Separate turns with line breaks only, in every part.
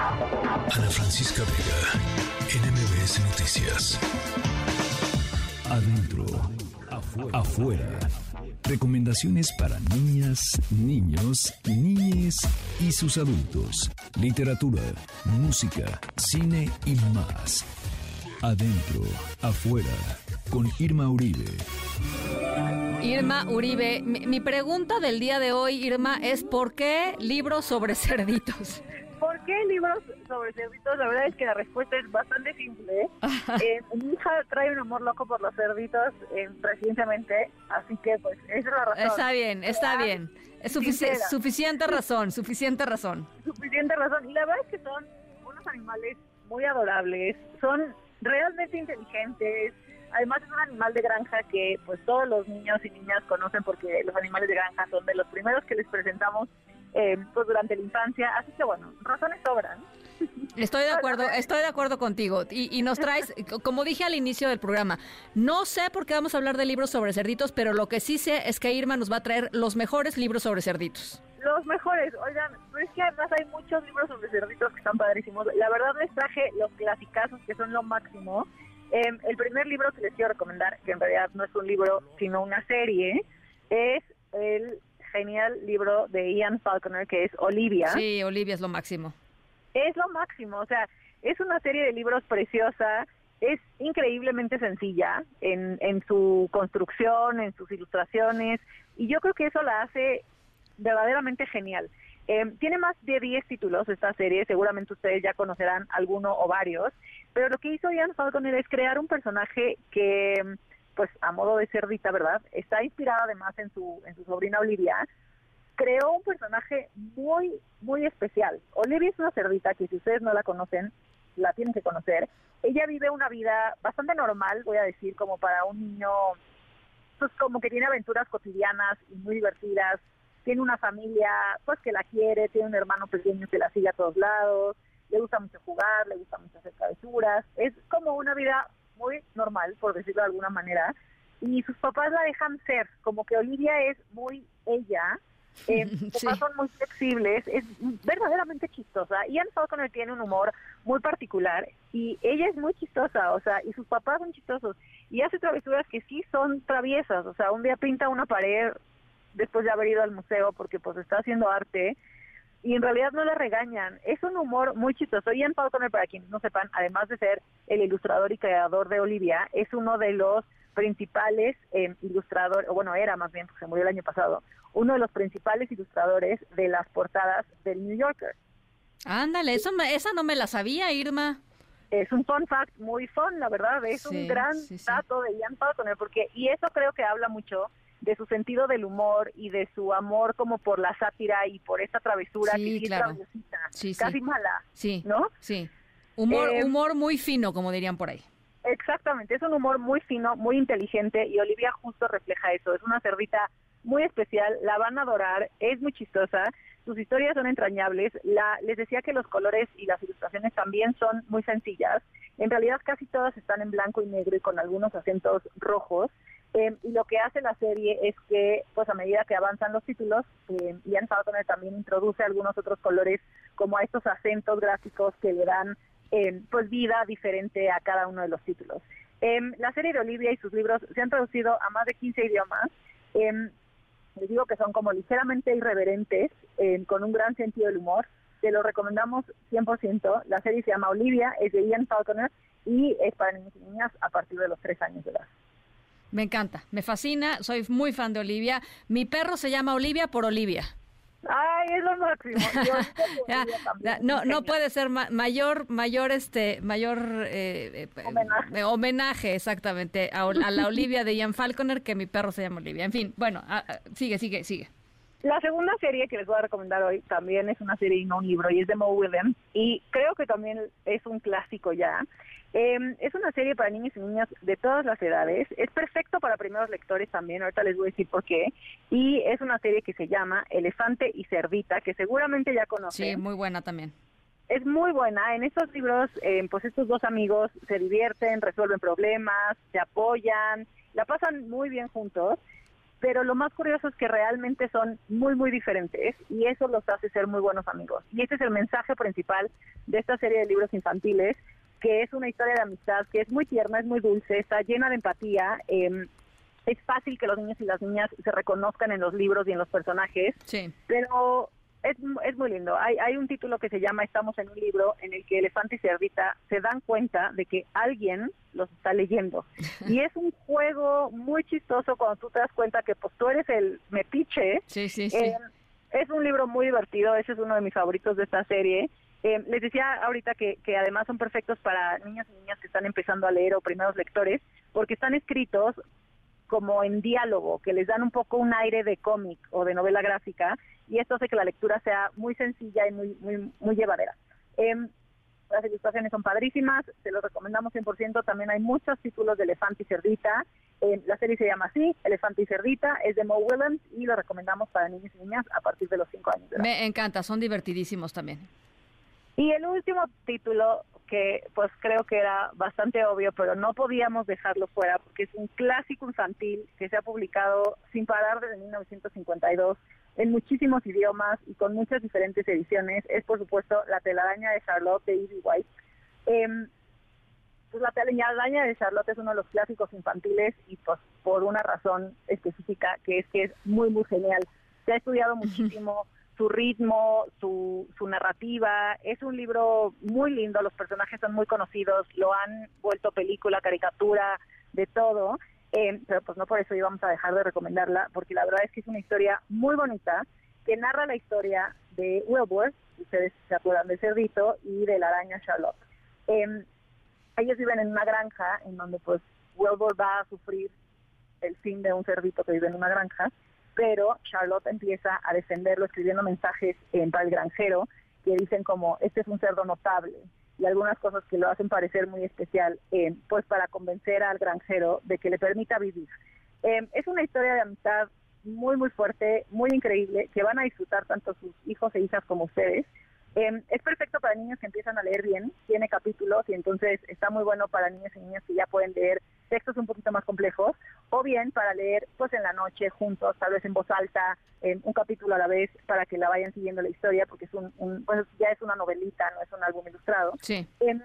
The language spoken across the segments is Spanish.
Ana Francisca Vega, NMBS Noticias. Adentro, afuera. Recomendaciones para niñas, niños, niñes y sus adultos. Literatura, música, cine y más. Adentro, afuera, con Irma Uribe.
Irma Uribe, mi, mi pregunta del día de hoy, Irma, es ¿por qué libros sobre cerditos?
¿Por qué libros sobre cerditos? La verdad es que la respuesta es bastante simple. Eh, mi hija trae un amor loco por los cerditos eh, recientemente, así que pues esa es la razón.
Está bien, está bien. Es sufici-
Sincera.
suficiente razón, suficiente razón.
Suficiente razón. Y la verdad es que son unos animales muy adorables, son realmente inteligentes. Además es un animal de granja que pues todos los niños y niñas conocen porque los animales de granja son de los primeros que les presentamos eh, pues durante la infancia. Así que bueno, razones sobran.
Estoy de acuerdo, estoy de acuerdo contigo. Y, y nos traes, como dije al inicio del programa, no sé por qué vamos a hablar de libros sobre cerditos, pero lo que sí sé es que Irma nos va a traer los mejores libros sobre cerditos.
Los mejores, oigan, pero es que además hay muchos libros sobre cerditos que están padrísimos. La verdad les traje los clasicazos que son lo máximo. Eh, el primer libro que les quiero recomendar, que en realidad no es un libro, sino una serie, es el genial libro de Ian Falconer, que es Olivia.
Sí, Olivia es lo máximo.
Es lo máximo, o sea, es una serie de libros preciosa, es increíblemente sencilla en, en su construcción, en sus ilustraciones, y yo creo que eso la hace verdaderamente genial. Eh, tiene más de 10 títulos esta serie, seguramente ustedes ya conocerán alguno o varios, pero lo que hizo Ian Falconer es crear un personaje que, pues a modo de cerdita, ¿verdad? Está inspirado además en su, en su sobrina Olivia, creó un personaje muy, muy especial. Olivia es una cerdita que si ustedes no la conocen, la tienen que conocer. Ella vive una vida bastante normal, voy a decir, como para un niño, pues como que tiene aventuras cotidianas y muy divertidas. Tiene una familia, pues que la quiere, tiene un hermano pequeño que la sigue a todos lados, le gusta mucho jugar, le gusta mucho hacer travesuras. Es como una vida muy normal, por decirlo de alguna manera. Y sus papás la dejan ser, como que Olivia es muy ella, eh, sus papás son muy flexibles, es verdaderamente chistosa. Ian Falconer tiene un humor muy particular y ella es muy chistosa, o sea, y sus papás son chistosos. Y hace travesuras que sí son traviesas, o sea, un día pinta una pared después de haber ido al museo porque pues está haciendo arte y en realidad no la regañan. Es un humor muy chistoso. Ian Falconer, para quienes no sepan, además de ser el ilustrador y creador de Olivia, es uno de los principales eh, ilustradores, o bueno, era más bien, porque se murió el año pasado, uno de los principales ilustradores de las portadas del New Yorker.
Ándale, eso me- esa no me la sabía, Irma.
Es un fun fact muy fun, la verdad, es
Sí,
un gran
sí, sí.
dato de Ian Falconer, porque, y eso creo que habla mucho de su sentido del humor y de su amor como por la sátira y por esta travesura
Sí,
que sí
claro.
es
sí.
casi mala,
Sí,
¿no?
sí. Humor,
Eh,
humor muy fino, como dirían por ahí.
Exactamente, es un humor muy fino, muy inteligente y Olivia justo refleja eso. Es una cerdita muy especial, la van a adorar, es muy chistosa, sus historias son entrañables. La, les decía que los colores y las ilustraciones también son muy sencillas. En realidad casi todas están en blanco y negro y con algunos acentos rojos. Eh, y lo que hace la serie es que, pues a medida que avanzan los títulos, Ian Falconer también introduce algunos otros colores como a estos acentos gráficos que le dan eh, pues vida diferente a cada uno de los títulos. Em, la serie de Olivia y sus libros se han traducido a más de 15 idiomas. Em, les digo que son como ligeramente irreverentes, em, con un gran sentido del humor. Te lo recomendamos 100%. La serie se llama Olivia, es de Ian Falconer y es para niños y niñas a partir de los 3 años de edad.
Me encanta, me fascina, soy muy fan de Olivia. Mi perro se llama Olivia por Olivia.
Ay, es lo máximo.
Ya, ya, no, no puede ser ma- mayor, mayor, este, mayor eh, eh,
Homenaje.
eh, homenaje, exactamente, a, la Olivia de Ian Falconer, que mi perro se llama Olivia. En fin, bueno, sigue, sigue, sigue.
La segunda serie que les voy a recomendar hoy también es una serie y no un libro y es de Mo Williams y creo que también es un clásico ya. Eh, es una serie para niños y niñas de todas las edades. Es perfecto para primeros lectores también, ahorita les voy a decir por qué. Y es una serie que se llama Elefante y Cerdita, que seguramente ya conocen.
Sí, muy buena también.
Es muy buena. En estos libros, eh, pues estos dos amigos se divierten, resuelven problemas, se apoyan, la pasan muy bien juntos. Pero lo más curioso es que realmente son muy, muy diferentes y eso los hace ser muy buenos amigos. Y ese es el mensaje principal de esta serie de libros infantiles, que es una historia de amistad que es muy tierna, es muy dulce, está llena de empatía. Eh, es fácil que los niños y las niñas se reconozcan en los libros y en los personajes,
sí.
pero es, es muy lindo. Hay, hay un título que se llama Estamos en un libro en el que Elefante y Cerdita se dan cuenta de que alguien los está leyendo. Y es un juego muy chistoso cuando tú te das cuenta que pues tú eres el mepiche.
Sí, sí, sí.
Eh, es un libro muy divertido, ese es uno de mis favoritos de esta serie. Eh, les decía ahorita que, que además son perfectos para niños y niñas que están empezando a leer o primeros lectores, porque están escritos como en diálogo, que les dan un poco un aire de cómic o de novela gráfica, y esto hace que la lectura sea muy sencilla y muy, muy, muy llevadera. Em, las ilustraciones son padrísimas, se los recomendamos 100%. También hay muchos títulos de Elefante y Cerdita. Eh, la serie se llama así, Elefante y Cerdita, es de Mo Willems y lo recomendamos para niños y niñas a partir de los 5 años. De edad.
Me encanta, son divertidísimos también.
Y el último título que pues creo que era bastante obvio, pero no podíamos dejarlo fuera porque es un clásico infantil que se ha publicado sin parar desde 1952 en muchísimos idiomas y con muchas diferentes ediciones. Es por supuesto La telaraña de Charlotte de Evie White. Eh, pues la telaraña de Charlotte es uno de los clásicos infantiles y pues por una razón específica que es que es muy muy genial. Se ha estudiado muchísimo su ritmo, su, su narrativa. Es un libro muy lindo, los personajes son muy conocidos, lo han vuelto película, caricatura, de todo. Eh, pero pues no por eso íbamos a dejar de recomendarla, porque la verdad es que es una historia muy bonita que narra la historia de Wilbur, ustedes se acuerdan del cerdito, y de la araña Charlotte. Eh, ellos viven en una granja en donde pues Wilbur va a sufrir el fin de un cerdito que vive en una granja pero Charlotte empieza a defenderlo escribiendo mensajes en para el granjero que dicen como este es un cerdo notable y algunas cosas que lo hacen parecer muy especial, eh, pues para convencer al granjero de que le permita vivir. Eh, es una historia de amistad muy muy fuerte, muy increíble, que van a disfrutar tanto sus hijos e hijas como ustedes. Eh, es perfecto para niños que empiezan a leer bien, tiene capítulos y entonces está muy bueno para niños y niñas que ya pueden leer textos un poquito más complejos, o bien para leer pues en la noche juntos, tal vez en voz alta, eh, un capítulo a la vez para que la vayan siguiendo la historia, porque es un, un pues ya es una novelita, no es un álbum ilustrado.
Sí.
Eh,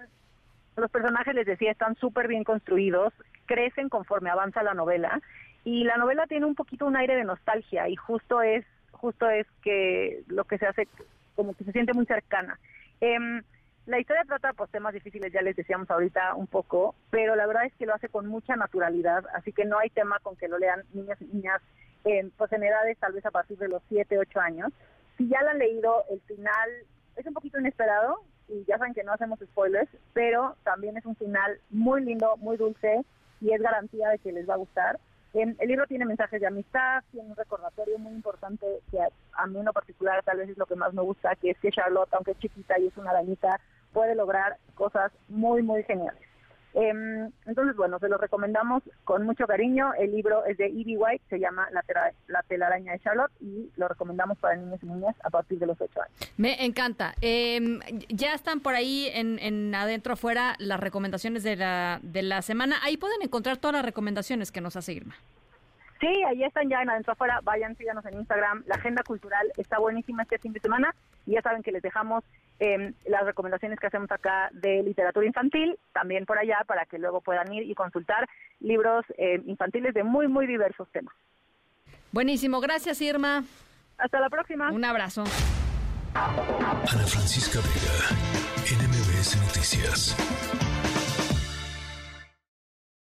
los personajes, les decía, están súper bien construidos, crecen conforme avanza la novela, y la novela tiene un poquito un aire de nostalgia, y justo es, justo es que lo que se hace como que se siente muy cercana. Eh, la historia trata pues temas difíciles, ya les decíamos ahorita un poco, pero la verdad es que lo hace con mucha naturalidad, así que no hay tema con que lo lean niñas y niñas eh, pues en edades tal vez a partir de los 7, 8 años. Si ya lo han leído, el final es un poquito inesperado y ya saben que no hacemos spoilers, pero también es un final muy lindo, muy dulce y es garantía de que les va a gustar. El libro tiene mensajes de amistad, tiene un recordatorio muy importante que a, a, mí en lo particular tal vez es lo que más me gusta, que es que Charlotte, aunque es chiquita y es una arañita, puede lograr cosas muy, muy geniales. Eh, entonces, bueno, se lo recomendamos con mucho cariño. El libro es de Evie White, se llama La, la telaraña de Charlotte y lo recomendamos para niños y niñas a partir de los 8 años.
Me encanta. Eh, ya están por ahí en, en, adentro afuera las recomendaciones de la, de la semana. Ahí pueden encontrar todas las recomendaciones que nos hace Irma.
Sí, ahí están ya en adentro afuera. Vayan, síganos en Instagram. La agenda cultural está buenísima este fin de semana. Y ya saben que les dejamos eh, las recomendaciones que hacemos acá de literatura infantil, también por allá, para que luego puedan ir y consultar libros eh, infantiles de muy, muy diversos temas.
Buenísimo. Gracias, Irma.
Hasta la próxima.
Un abrazo.
Ana Francisca Vega, NMBS Noticias.